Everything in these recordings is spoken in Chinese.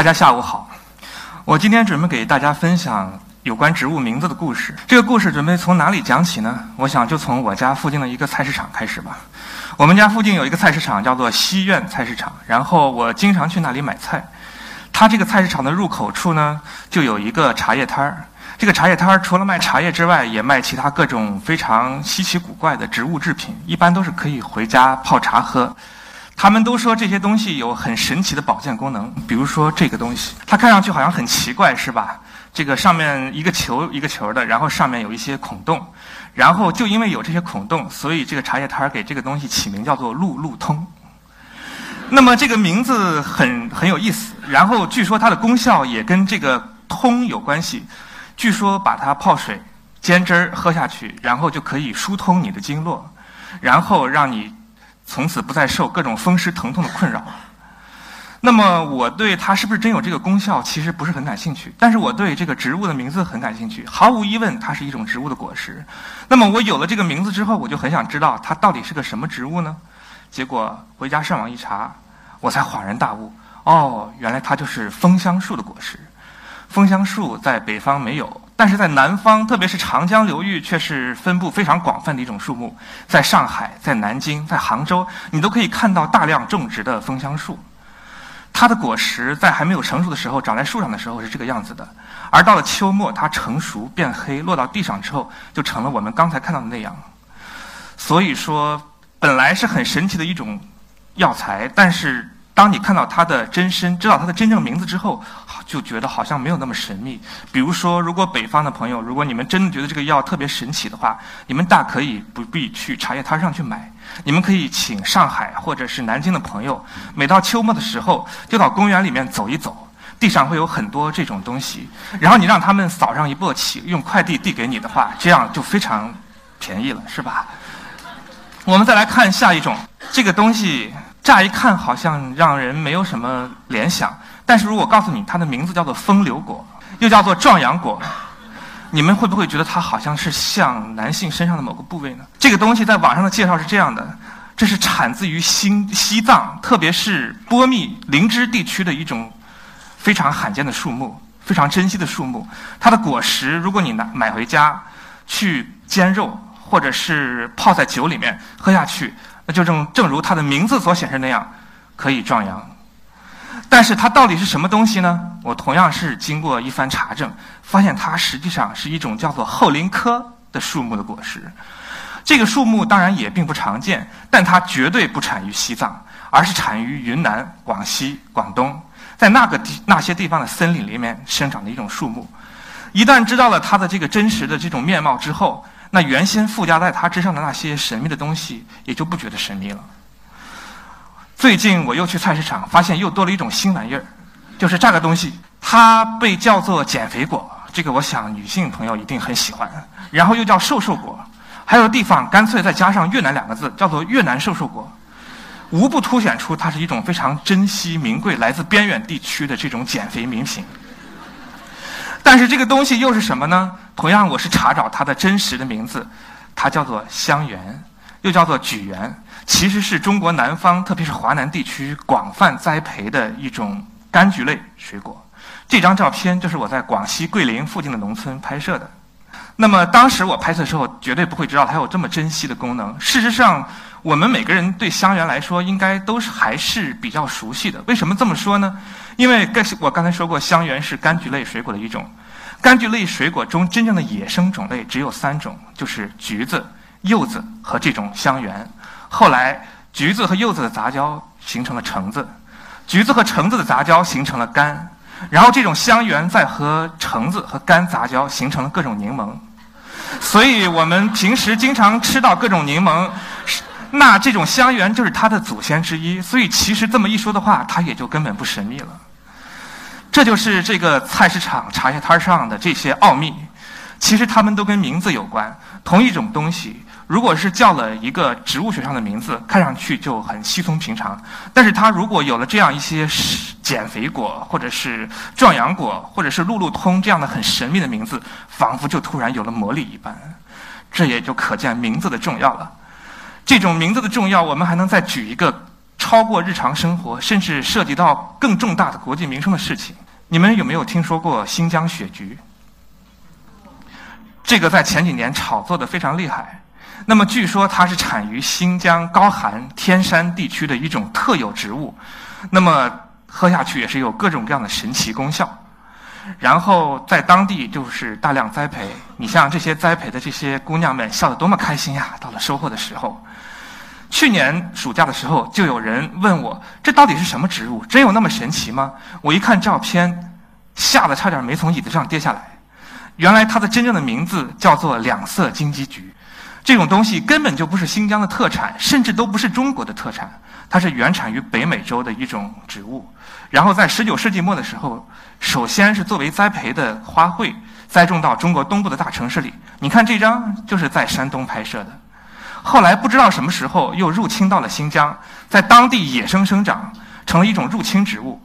大家下午好，我今天准备给大家分享有关植物名字的故事。这个故事准备从哪里讲起呢？我想就从我家附近的一个菜市场开始吧。我们家附近有一个菜市场，叫做西苑菜市场，然后我经常去那里买菜。它这个菜市场的入口处呢，就有一个茶叶摊儿。这个茶叶摊儿除了卖茶叶之外，也卖其他各种非常稀奇古怪的植物制品，一般都是可以回家泡茶喝。他们都说这些东西有很神奇的保健功能，比如说这个东西，它看上去好像很奇怪，是吧？这个上面一个球一个球的，然后上面有一些孔洞，然后就因为有这些孔洞，所以这个茶叶摊儿给这个东西起名叫做“路路通”。那么这个名字很很有意思，然后据说它的功效也跟这个“通”有关系。据说把它泡水煎汁儿喝下去，然后就可以疏通你的经络，然后让你。从此不再受各种风湿疼痛的困扰。那么，我对它是不是真有这个功效，其实不是很感兴趣。但是我对这个植物的名字很感兴趣。毫无疑问，它是一种植物的果实。那么，我有了这个名字之后，我就很想知道它到底是个什么植物呢？结果回家上网一查，我才恍然大悟：哦，原来它就是枫香树的果实。枫香树在北方没有。但是在南方，特别是长江流域，却是分布非常广泛的一种树木。在上海、在南京、在杭州，你都可以看到大量种植的枫香树。它的果实在还没有成熟的时候，长在树上的时候是这个样子的，而到了秋末，它成熟变黑，落到地上之后，就成了我们刚才看到的那样。所以说，本来是很神奇的一种药材，但是。当你看到它的真身，知道它的真正名字之后，就觉得好像没有那么神秘。比如说，如果北方的朋友，如果你们真的觉得这个药特别神奇的话，你们大可以不必去茶叶摊上去买，你们可以请上海或者是南京的朋友，每到秋末的时候，就到公园里面走一走，地上会有很多这种东西，然后你让他们扫上一簸箕，用快递递给你的话，这样就非常便宜了，是吧？我们再来看下一种，这个东西。乍一看好像让人没有什么联想，但是如果告诉你它的名字叫做风流果，又叫做壮阳果，你们会不会觉得它好像是像男性身上的某个部位呢？这个东西在网上的介绍是这样的：这是产自于新西藏，特别是波密林芝地区的一种非常罕见的树木，非常珍稀的树木。它的果实，如果你拿买回家去煎肉，或者是泡在酒里面喝下去。就正正如它的名字所显示那样，可以壮阳。但是它到底是什么东西呢？我同样是经过一番查证，发现它实际上是一种叫做后林科的树木的果实。这个树木当然也并不常见，但它绝对不产于西藏，而是产于云南、广西、广东，在那个地那些地方的森林里面生长的一种树木。一旦知道了它的这个真实的这种面貌之后，那原先附加在它之上的那些神秘的东西，也就不觉得神秘了。最近我又去菜市场，发现又多了一种新玩意儿，就是这个东西，它被叫做减肥果，这个我想女性朋友一定很喜欢。然后又叫瘦瘦果，还有地方干脆再加上越南两个字，叫做越南瘦瘦果，无不凸显出它是一种非常珍稀名贵、来自边远地区的这种减肥名品。但是这个东西又是什么呢？同样，我是查找它的真实的名字，它叫做香橼，又叫做菊圆，其实是中国南方，特别是华南地区广泛栽培的一种柑橘类水果。这张照片就是我在广西桂林附近的农村拍摄的。那么当时我拍摄的时候，绝对不会知道它有这么珍稀的功能。事实上，我们每个人对香橼来说，应该都是还是比较熟悉的。为什么这么说呢？因为我刚才说过，香橼是柑橘类水果的一种。柑橘类水果中，真正的野生种类只有三种，就是橘子、柚子和这种香橼。后来，橘子和柚子的杂交形成了橙子，橘子和橙子的杂交形成了柑，然后这种香橼再和橙子和柑杂交，形成了各种柠檬。所以我们平时经常吃到各种柠檬。那这种香橼就是它的祖先之一，所以其实这么一说的话，它也就根本不神秘了。这就是这个菜市场茶叶摊上的这些奥秘，其实它们都跟名字有关。同一种东西，如果是叫了一个植物学上的名字，看上去就很稀松平常；但是它如果有了这样一些减肥果，或者是壮阳果，或者是路路通这样的很神秘的名字，仿佛就突然有了魔力一般。这也就可见名字的重要了。这种名字的重要，我们还能再举一个超过日常生活，甚至涉及到更重大的国计民生的事情。你们有没有听说过新疆雪菊？这个在前几年炒作的非常厉害。那么据说它是产于新疆高寒天山地区的一种特有植物，那么喝下去也是有各种各样的神奇功效。然后在当地就是大量栽培。你像这些栽培的这些姑娘们，笑得多么开心呀！到了收获的时候，去年暑假的时候，就有人问我：这到底是什么植物？真有那么神奇吗？我一看照片，吓得差点没从椅子上跌下来。原来它的真正的名字叫做两色金鸡菊。这种东西根本就不是新疆的特产，甚至都不是中国的特产。它是原产于北美洲的一种植物。然后在十九世纪末的时候。首先是作为栽培的花卉栽种到中国东部的大城市里。你看这张就是在山东拍摄的。后来不知道什么时候又入侵到了新疆，在当地野生生长，成了一种入侵植物。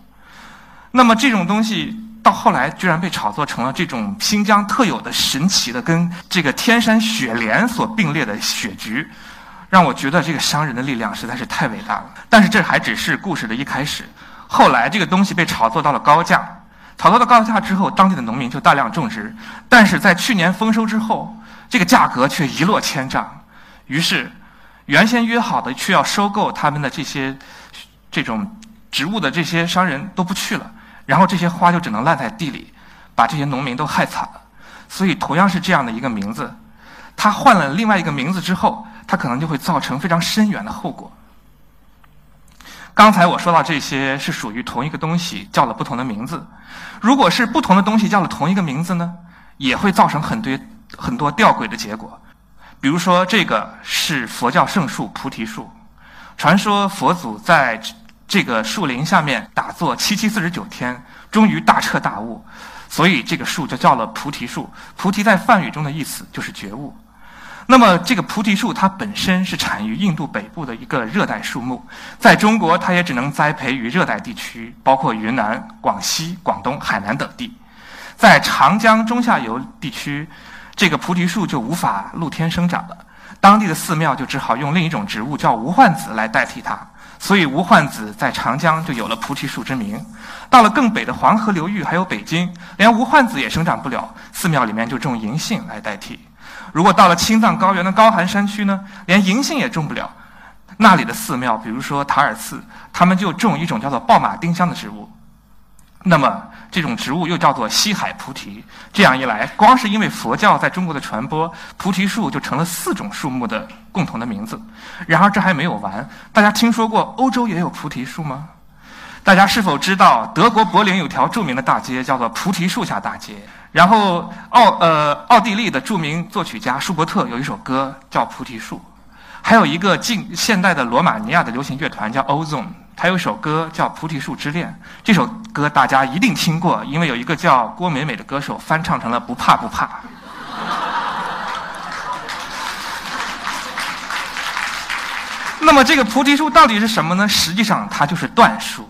那么这种东西到后来居然被炒作成了这种新疆特有的神奇的跟这个天山雪莲所并列的雪菊，让我觉得这个商人的力量实在是太伟大了。但是这还只是故事的一开始，后来这个东西被炒作到了高价。炒作到高价之后，当地的农民就大量种植，但是在去年丰收之后，这个价格却一落千丈。于是，原先约好的去要收购他们的这些这种植物的这些商人都不去了，然后这些花就只能烂在地里，把这些农民都害惨了。所以，同样是这样的一个名字，他换了另外一个名字之后，他可能就会造成非常深远的后果。刚才我说到这些是属于同一个东西，叫了不同的名字。如果是不同的东西叫了同一个名字呢，也会造成很多很多吊诡的结果。比如说，这个是佛教圣树菩提树，传说佛祖在这个树林下面打坐七七四十九天，终于大彻大悟，所以这个树就叫了菩提树。菩提在梵语中的意思就是觉悟。那么，这个菩提树它本身是产于印度北部的一个热带树木，在中国它也只能栽培于热带地区，包括云南、广西、广东、海南等地。在长江中下游地区，这个菩提树就无法露天生长了，当地的寺庙就只好用另一种植物叫无患子来代替它，所以无患子在长江就有了菩提树之名。到了更北的黄河流域，还有北京，连无患子也生长不了，寺庙里面就种银杏来代替。如果到了青藏高原的高寒山区呢，连银杏也种不了，那里的寺庙，比如说塔尔寺，他们就种一种叫做暴马丁香的植物。那么这种植物又叫做西海菩提。这样一来，光是因为佛教在中国的传播，菩提树就成了四种树木的共同的名字。然而这还没有完，大家听说过欧洲也有菩提树吗？大家是否知道德国柏林有条著名的大街叫做菩提树下大街？然后，奥呃，奥地利的著名作曲家舒伯特有一首歌叫《菩提树》，还有一个近现代的罗马尼亚的流行乐团叫 Ozone，他有一首歌叫《菩提树之恋》。这首歌大家一定听过，因为有一个叫郭美美的歌手翻唱成了《不怕不怕》。那么，这个菩提树到底是什么呢？实际上，它就是椴树，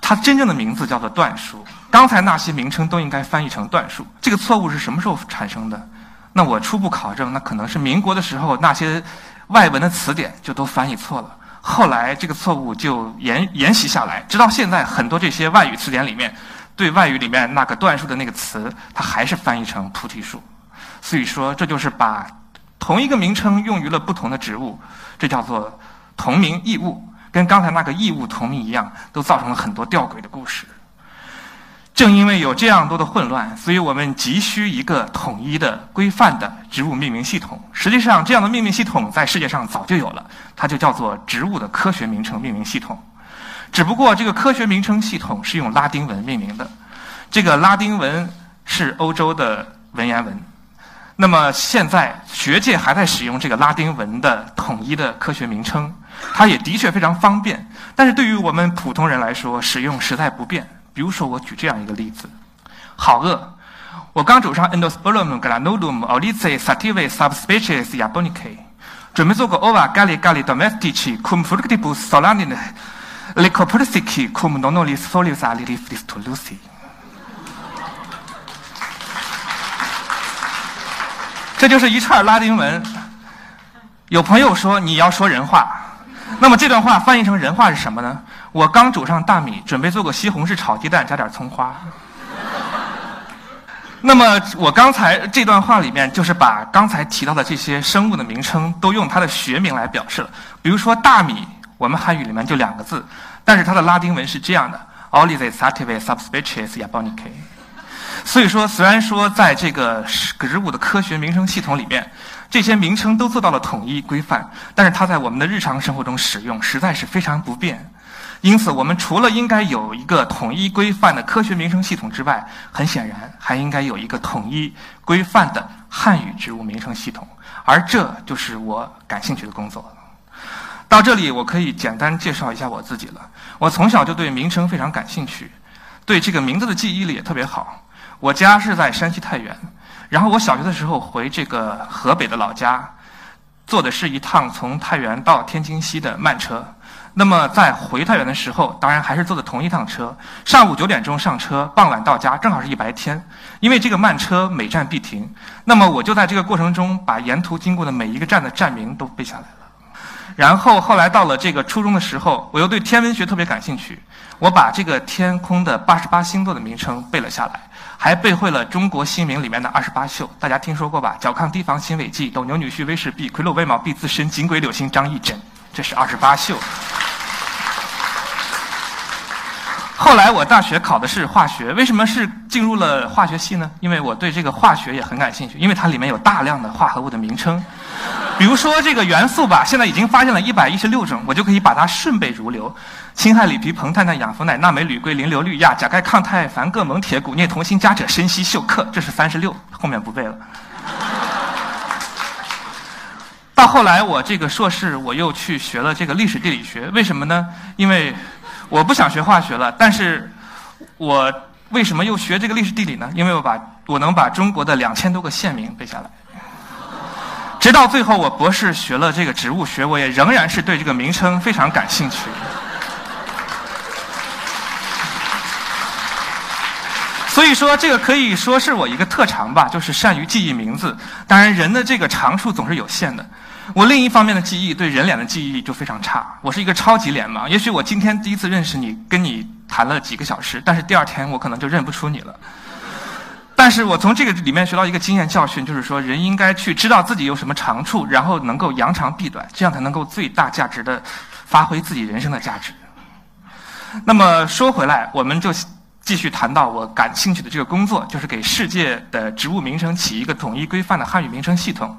它真正的名字叫做椴树。刚才那些名称都应该翻译成椴树，这个错误是什么时候产生的？那我初步考证，那可能是民国的时候，那些外文的词典就都翻译错了。后来这个错误就沿沿袭下来，直到现在，很多这些外语词典里面，对外语里面那个段数的那个词，它还是翻译成菩提树。所以说，这就是把同一个名称用于了不同的植物，这叫做同名异物，跟刚才那个异物同名一样，都造成了很多吊诡的故事。正因为有这样多的混乱，所以我们急需一个统一的、规范的植物命名系统。实际上，这样的命名系统在世界上早就有了，它就叫做植物的科学名称命名系统。只不过，这个科学名称系统是用拉丁文命名的，这个拉丁文是欧洲的文言文。那么，现在学界还在使用这个拉丁文的统一的科学名称，它也的确非常方便。但是对于我们普通人来说，使用实在不便。比如说，我举这样一个例子：好饿，我刚走上 Endospermum granulum olice sativa subspecies japonica，准备做个 ova galli galli domestici cum fructibus solanin lycopersici cum nonolis folius alifis tolusi。这就是一串拉丁文。有朋友说你要说人话，那么这段话翻译成人话是什么呢？我刚煮上大米，准备做个西红柿炒鸡蛋，加点葱花。那么我刚才这段话里面，就是把刚才提到的这些生物的名称都用它的学名来表示了。比如说大米，我们汉语里面就两个字，但是它的拉丁文是这样的：Olive sativa subspecies japonica。所以说，虽然说在这个植物的科学名称系统里面，这些名称都做到了统一规范，但是它在我们的日常生活中使用实在是非常不便。因此，我们除了应该有一个统一规范的科学名称系统之外，很显然还应该有一个统一规范的汉语植物名称系统，而这就是我感兴趣的工作。到这里，我可以简单介绍一下我自己了。我从小就对名称非常感兴趣，对这个名字的记忆力也特别好。我家是在山西太原，然后我小学的时候回这个河北的老家，坐的是一趟从太原到天津西的慢车。那么在回太原的时候，当然还是坐的同一趟车。上午九点钟上车，傍晚到家，正好是一白天。因为这个慢车每站必停，那么我就在这个过程中把沿途经过的每一个站的站名都背下来了。然后后来到了这个初中的时候，我又对天文学特别感兴趣，我把这个天空的八十八星座的名称背了下来，还背会了中国新名里面的二十八宿，大家听说过吧？角亢、提防、辛尾忌、斗牛、女婿、威士弼、魁珞、未卯、必自身、锦鬼、柳星、张翼轸，这是二十八宿。后来我大学考的是化学，为什么是进入了化学系呢？因为我对这个化学也很感兴趣，因为它里面有大量的化合物的名称，比如说这个元素吧，现在已经发现了一百一十六种，我就可以把它顺背如流：氢氦锂铍硼碳氮氧氟氖钠镁铝硅磷硫氯氩钾钙抗钛钒铬锰铁钴镍铜锌钾锗砷硒溴氪，这是三十六，后面不背了。到后来我这个硕士我又去学了这个历史地理学，为什么呢？因为我不想学化学了，但是我为什么又学这个历史地理呢？因为我把我能把中国的两千多个县名背下来。直到最后，我博士学了这个植物学，我也仍然是对这个名称非常感兴趣。所以说，这个可以说是我一个特长吧，就是善于记忆名字。当然，人的这个长处总是有限的。我另一方面的记忆，对人脸的记忆力就非常差。我是一个超级脸盲，也许我今天第一次认识你，跟你谈了几个小时，但是第二天我可能就认不出你了。但是我从这个里面学到一个经验教训，就是说人应该去知道自己有什么长处，然后能够扬长避短，这样才能够最大价值的发挥自己人生的价值。那么说回来，我们就继续谈到我感兴趣的这个工作，就是给世界的植物名称起一个统一规范的汉语名称系统。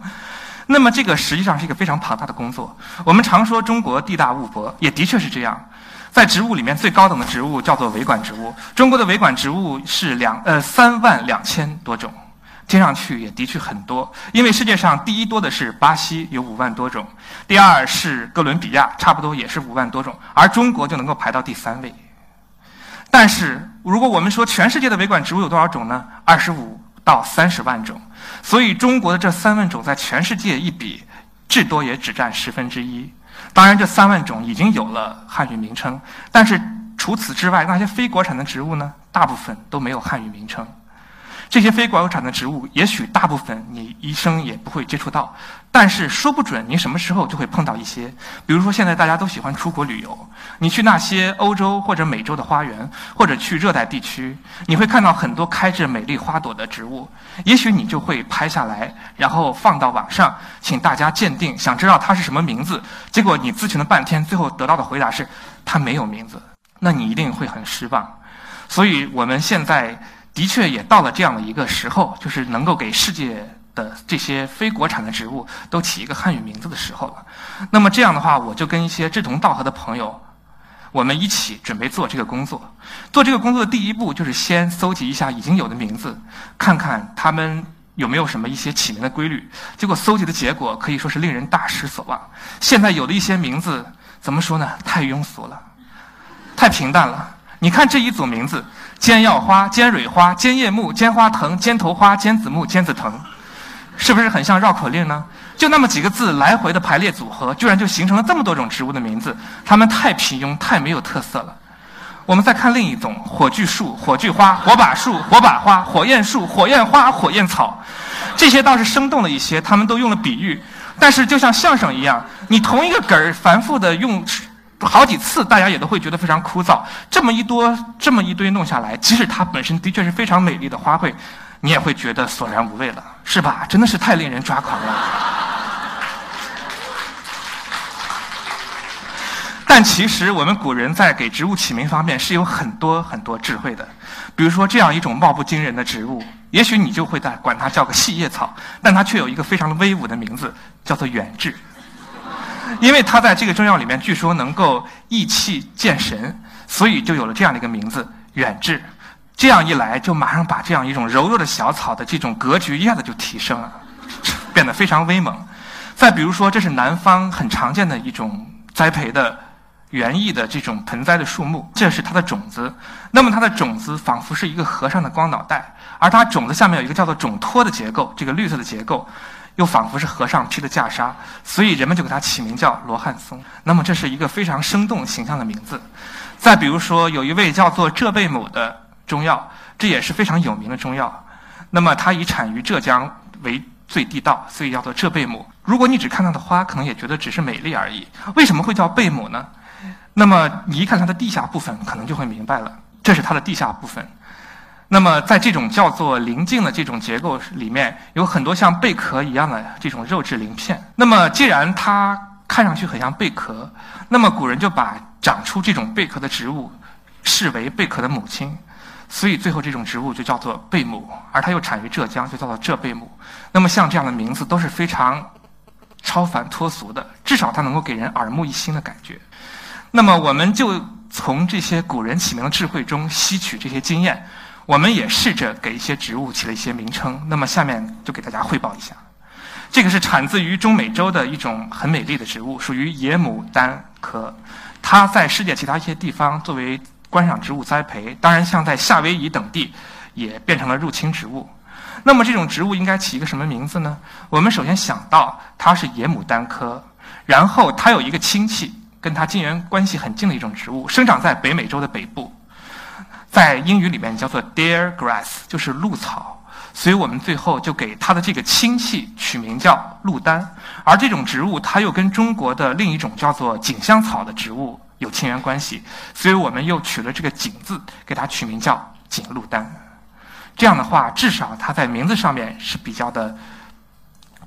那么这个实际上是一个非常庞大的工作。我们常说中国地大物博，也的确是这样。在植物里面最高等的植物叫做维管植物，中国的维管植物是两呃三万两千多种，听上去也的确很多。因为世界上第一多的是巴西，有五万多种；第二是哥伦比亚，差不多也是五万多种，而中国就能够排到第三位。但是如果我们说全世界的维管植物有多少种呢？二十五到三十万种。所以，中国的这三万种在全世界一比，至多也只占十分之一。当然，这三万种已经有了汉语名称，但是除此之外，那些非国产的植物呢，大部分都没有汉语名称。这些非国产的植物，也许大部分你一生也不会接触到，但是说不准你什么时候就会碰到一些。比如说，现在大家都喜欢出国旅游，你去那些欧洲或者美洲的花园，或者去热带地区，你会看到很多开着美丽花朵的植物，也许你就会拍下来，然后放到网上，请大家鉴定，想知道它是什么名字。结果你咨询了半天，最后得到的回答是它没有名字，那你一定会很失望。所以我们现在。的确也到了这样的一个时候，就是能够给世界的这些非国产的植物都起一个汉语名字的时候了。那么这样的话，我就跟一些志同道合的朋友，我们一起准备做这个工作。做这个工作的第一步就是先搜集一下已经有的名字，看看他们有没有什么一些起名的规律。结果搜集的结果可以说是令人大失所望。现在有的一些名字怎么说呢？太庸俗了，太平淡了。你看这一组名字。尖药花、尖蕊花、尖叶木、尖花藤、尖头花、尖子木、尖子藤，是不是很像绕口令呢？就那么几个字来回的排列组合，居然就形成了这么多种植物的名字。它们太平庸，太没有特色了。我们再看另一种火炬树、火炬花、火把树、火把花、火焰树、火焰花、火焰草，这些倒是生动了一些。他们都用了比喻，但是就像相声一样，你同一个梗儿反复的用好几次，大家也都会觉得非常枯燥。这么一多，这么一堆弄下来，即使它本身的确是非常美丽的花卉，你也会觉得索然无味了，是吧？真的是太令人抓狂了。但其实我们古人在给植物起名方面是有很多很多智慧的。比如说这样一种貌不惊人的植物，也许你就会在管它叫个细叶草，但它却有一个非常威武的名字，叫做远志。因为它在这个中药里面据说能够益气健神，所以就有了这样的一个名字远志。这样一来，就马上把这样一种柔弱的小草的这种格局一下子就提升了，变得非常威猛。再比如说，这是南方很常见的一种栽培的。园艺的这种盆栽的树木，这是它的种子。那么它的种子仿佛是一个和尚的光脑袋，而它种子下面有一个叫做种托的结构，这个绿色的结构又仿佛是和尚披的袈裟，所以人们就给它起名叫罗汉松。那么这是一个非常生动形象的名字。再比如说，有一位叫做浙贝母的中药，这也是非常有名的中药。那么它以产于浙江为最地道，所以叫做浙贝母。如果你只看它的花，可能也觉得只是美丽而已。为什么会叫贝母呢？那么你一看它的地下部分，可能就会明白了，这是它的地下部分。那么在这种叫做鳞茎的这种结构里面，有很多像贝壳一样的这种肉质鳞片。那么既然它看上去很像贝壳，那么古人就把长出这种贝壳的植物视为贝壳的母亲，所以最后这种植物就叫做贝母，而它又产于浙江，就叫做浙贝母。那么像这样的名字都是非常超凡脱俗的，至少它能够给人耳目一新的感觉。那么，我们就从这些古人起名的智慧中吸取这些经验，我们也试着给一些植物起了一些名称。那么，下面就给大家汇报一下。这个是产自于中美洲的一种很美丽的植物，属于野牡丹科。它在世界其他一些地方作为观赏植物栽培，当然像在夏威夷等地也变成了入侵植物。那么，这种植物应该起一个什么名字呢？我们首先想到它是野牡丹科，然后它有一个亲戚。跟它近缘关系很近的一种植物，生长在北美洲的北部，在英语里面叫做 deer grass，就是鹿草。所以我们最后就给它的这个亲戚取名叫鹿丹。而这种植物，它又跟中国的另一种叫做锦香草的植物有亲缘关系，所以我们又取了这个“锦”字，给它取名叫锦露丹。这样的话，至少它在名字上面是比较的。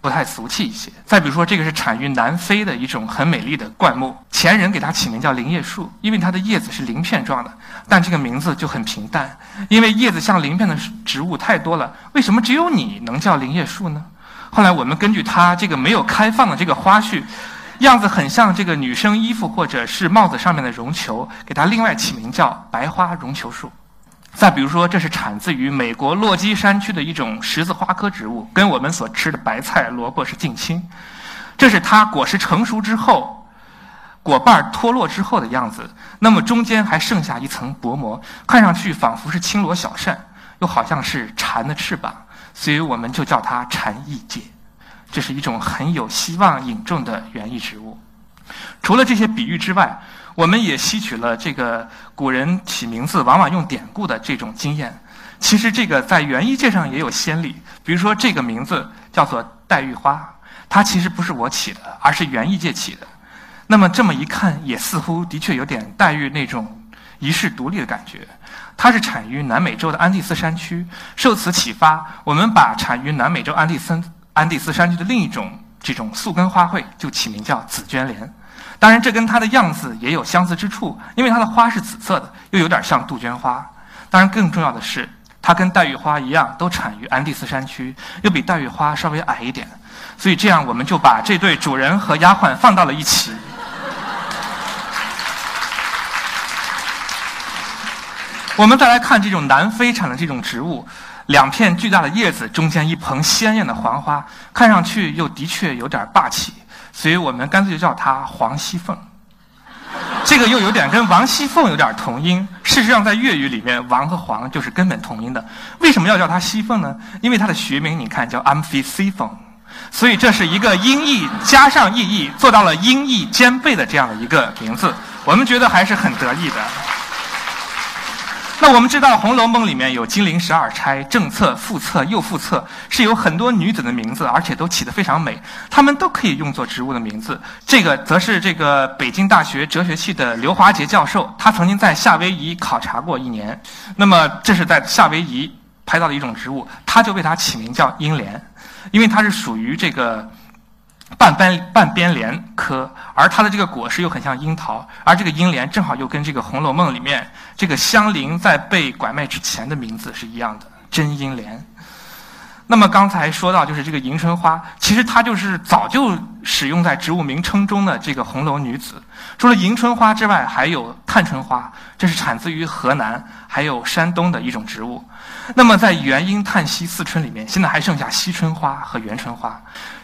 不太俗气一些。再比如说，这个是产于南非的一种很美丽的灌木，前人给它起名叫铃叶树，因为它的叶子是鳞片状的。但这个名字就很平淡，因为叶子像鳞片的植物太多了。为什么只有你能叫铃叶树呢？后来我们根据它这个没有开放的这个花序，样子很像这个女生衣服或者是帽子上面的绒球，给它另外起名叫白花绒球树。再比如说，这是产自于美国落基山区的一种十字花科植物，跟我们所吃的白菜、萝卜是近亲。这是它果实成熟之后，果瓣脱落之后的样子。那么中间还剩下一层薄膜，看上去仿佛是青罗小扇，又好像是蝉的翅膀，所以我们就叫它蝉翼芥。这是一种很有希望引种的园艺植物。除了这些比喻之外，我们也吸取了这个古人起名字往往用典故的这种经验。其实这个在园艺界上也有先例，比如说这个名字叫做黛玉花，它其实不是我起的，而是园艺界起的。那么这么一看，也似乎的确有点黛玉那种遗世独立的感觉。它是产于南美洲的安第斯山区，受此启发，我们把产于南美洲安第斯安第斯山区的另一种这种宿根花卉就起名叫紫鹃莲。当然，这跟它的样子也有相似之处，因为它的花是紫色的，又有点像杜鹃花。当然，更重要的是，它跟黛玉花一样，都产于安第斯山区，又比黛玉花稍微矮一点。所以，这样我们就把这对主人和丫鬟放到了一起。我们再来看这种南非产的这种植物，两片巨大的叶子，中间一盆鲜艳的黄花，看上去又的确有点霸气。所以我们干脆就叫它黄熙凤，这个又有点跟王熙凤有点同音。事实上，在粤语里面，王和黄就是根本同音的。为什么要叫它熙凤呢？因为它的学名你看叫 Amphisyphon，所以这是一个音译加上意译，做到了音译兼备的这样的一个名字。我们觉得还是很得意的。那我们知道《红楼梦》里面有金陵十二钗，正册、副册、右副册，是有很多女子的名字，而且都起得非常美，她们都可以用作植物的名字。这个则是这个北京大学哲学系的刘华杰教授，他曾经在夏威夷考察过一年，那么这是在夏威夷拍到的一种植物，他就为它起名叫英莲，因为它是属于这个。半边半边莲科，而它的这个果实又很像樱桃，而这个英莲正好又跟这个《红楼梦》里面这个香菱在被拐卖之前的名字是一样的，真英莲。那么刚才说到就是这个迎春花，其实它就是早就使用在植物名称中的这个红楼女子。除了迎春花之外，还有探春花，这是产自于河南还有山东的一种植物。那么在元婴叹息四春里面，现在还剩下惜春花和元春花。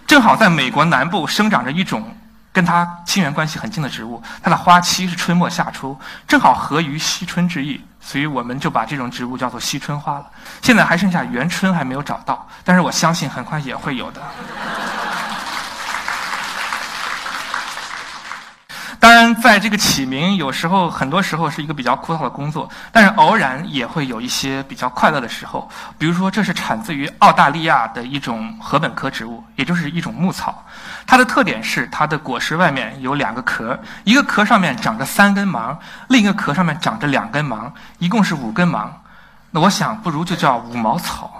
正好在美国南部生长着一种跟它亲缘关系很近的植物，它的花期是春末夏初，正好合于惜春之意，所以我们就把这种植物叫做惜春花了。现在还剩下元春还没有找到，但是我相信很快也会有的。当在这个起名，有时候很多时候是一个比较枯燥的工作，但是偶然也会有一些比较快乐的时候。比如说，这是产自于澳大利亚的一种禾本科植物，也就是一种牧草。它的特点是它的果实外面有两个壳，一个壳上面长着三根芒，另一个壳上面长着两根芒，一共是五根芒。那我想，不如就叫五毛草。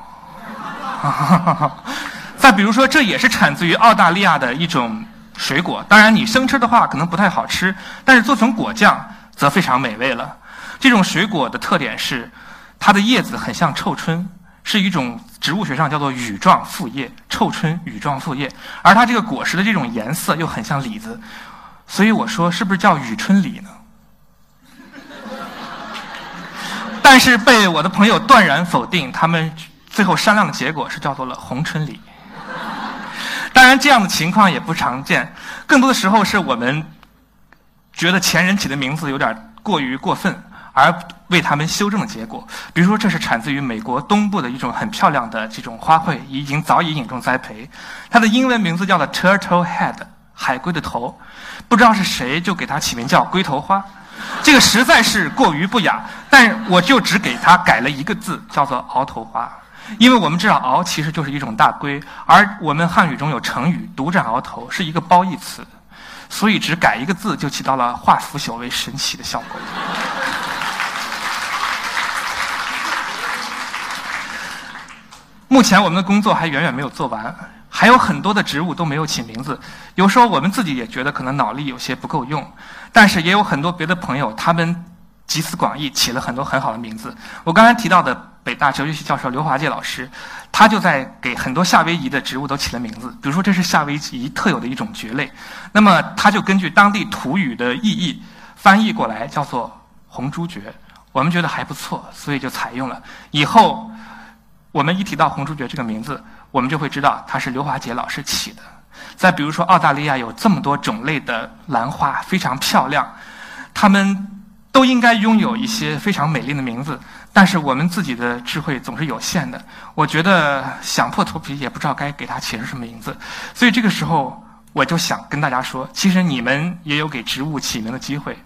再比如说，这也是产自于澳大利亚的一种。水果，当然你生吃的话可能不太好吃，但是做成果酱则非常美味了。这种水果的特点是，它的叶子很像臭椿，是一种植物学上叫做羽状复叶，臭椿羽状复叶。而它这个果实的这种颜色又很像李子，所以我说是不是叫雨春李呢？但是被我的朋友断然否定，他们最后商量的结果是叫做了红春李。当然，这样的情况也不常见。更多的时候是我们觉得前人起的名字有点过于过分，而为他们修正的结果。比如说，这是产自于美国东部的一种很漂亮的这种花卉，已经早已引种栽培。它的英文名字叫做 Turtle Head，海龟的头。不知道是谁就给它起名叫龟头花，这个实在是过于不雅。但我就只给它改了一个字，叫做鳌头花。因为我们知道“鳌”其实就是一种大龟，而我们汉语中有成语“独占鳌头”，是一个褒义词，所以只改一个字就起到了化腐朽为神奇的效果。目前我们的工作还远远没有做完，还有很多的植物都没有起名字。有时候我们自己也觉得可能脑力有些不够用，但是也有很多别的朋友，他们集思广益，起了很多很好的名字。我刚才提到的。北大哲学系教授刘华介老师，他就在给很多夏威夷的植物都起了名字。比如说，这是夏威夷特有的一种蕨类，那么他就根据当地土语的意义翻译过来，叫做红珠蕨。我们觉得还不错，所以就采用了。以后我们一提到红珠蕨这个名字，我们就会知道它是刘华杰老师起的。再比如说，澳大利亚有这么多种类的兰花，非常漂亮，它们都应该拥有一些非常美丽的名字。但是我们自己的智慧总是有限的，我觉得想破头皮也不知道该给它起什么名字，所以这个时候我就想跟大家说，其实你们也有给植物起名的机会。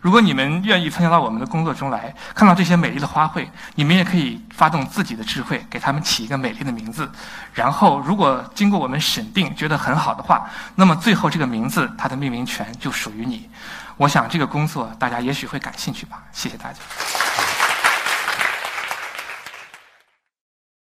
如果你们愿意参加到我们的工作中来，看到这些美丽的花卉，你们也可以发动自己的智慧，给它们起一个美丽的名字。然后，如果经过我们审定觉得很好的话，那么最后这个名字它的命名权就属于你。我想这个工作大家也许会感兴趣吧谢谢大家。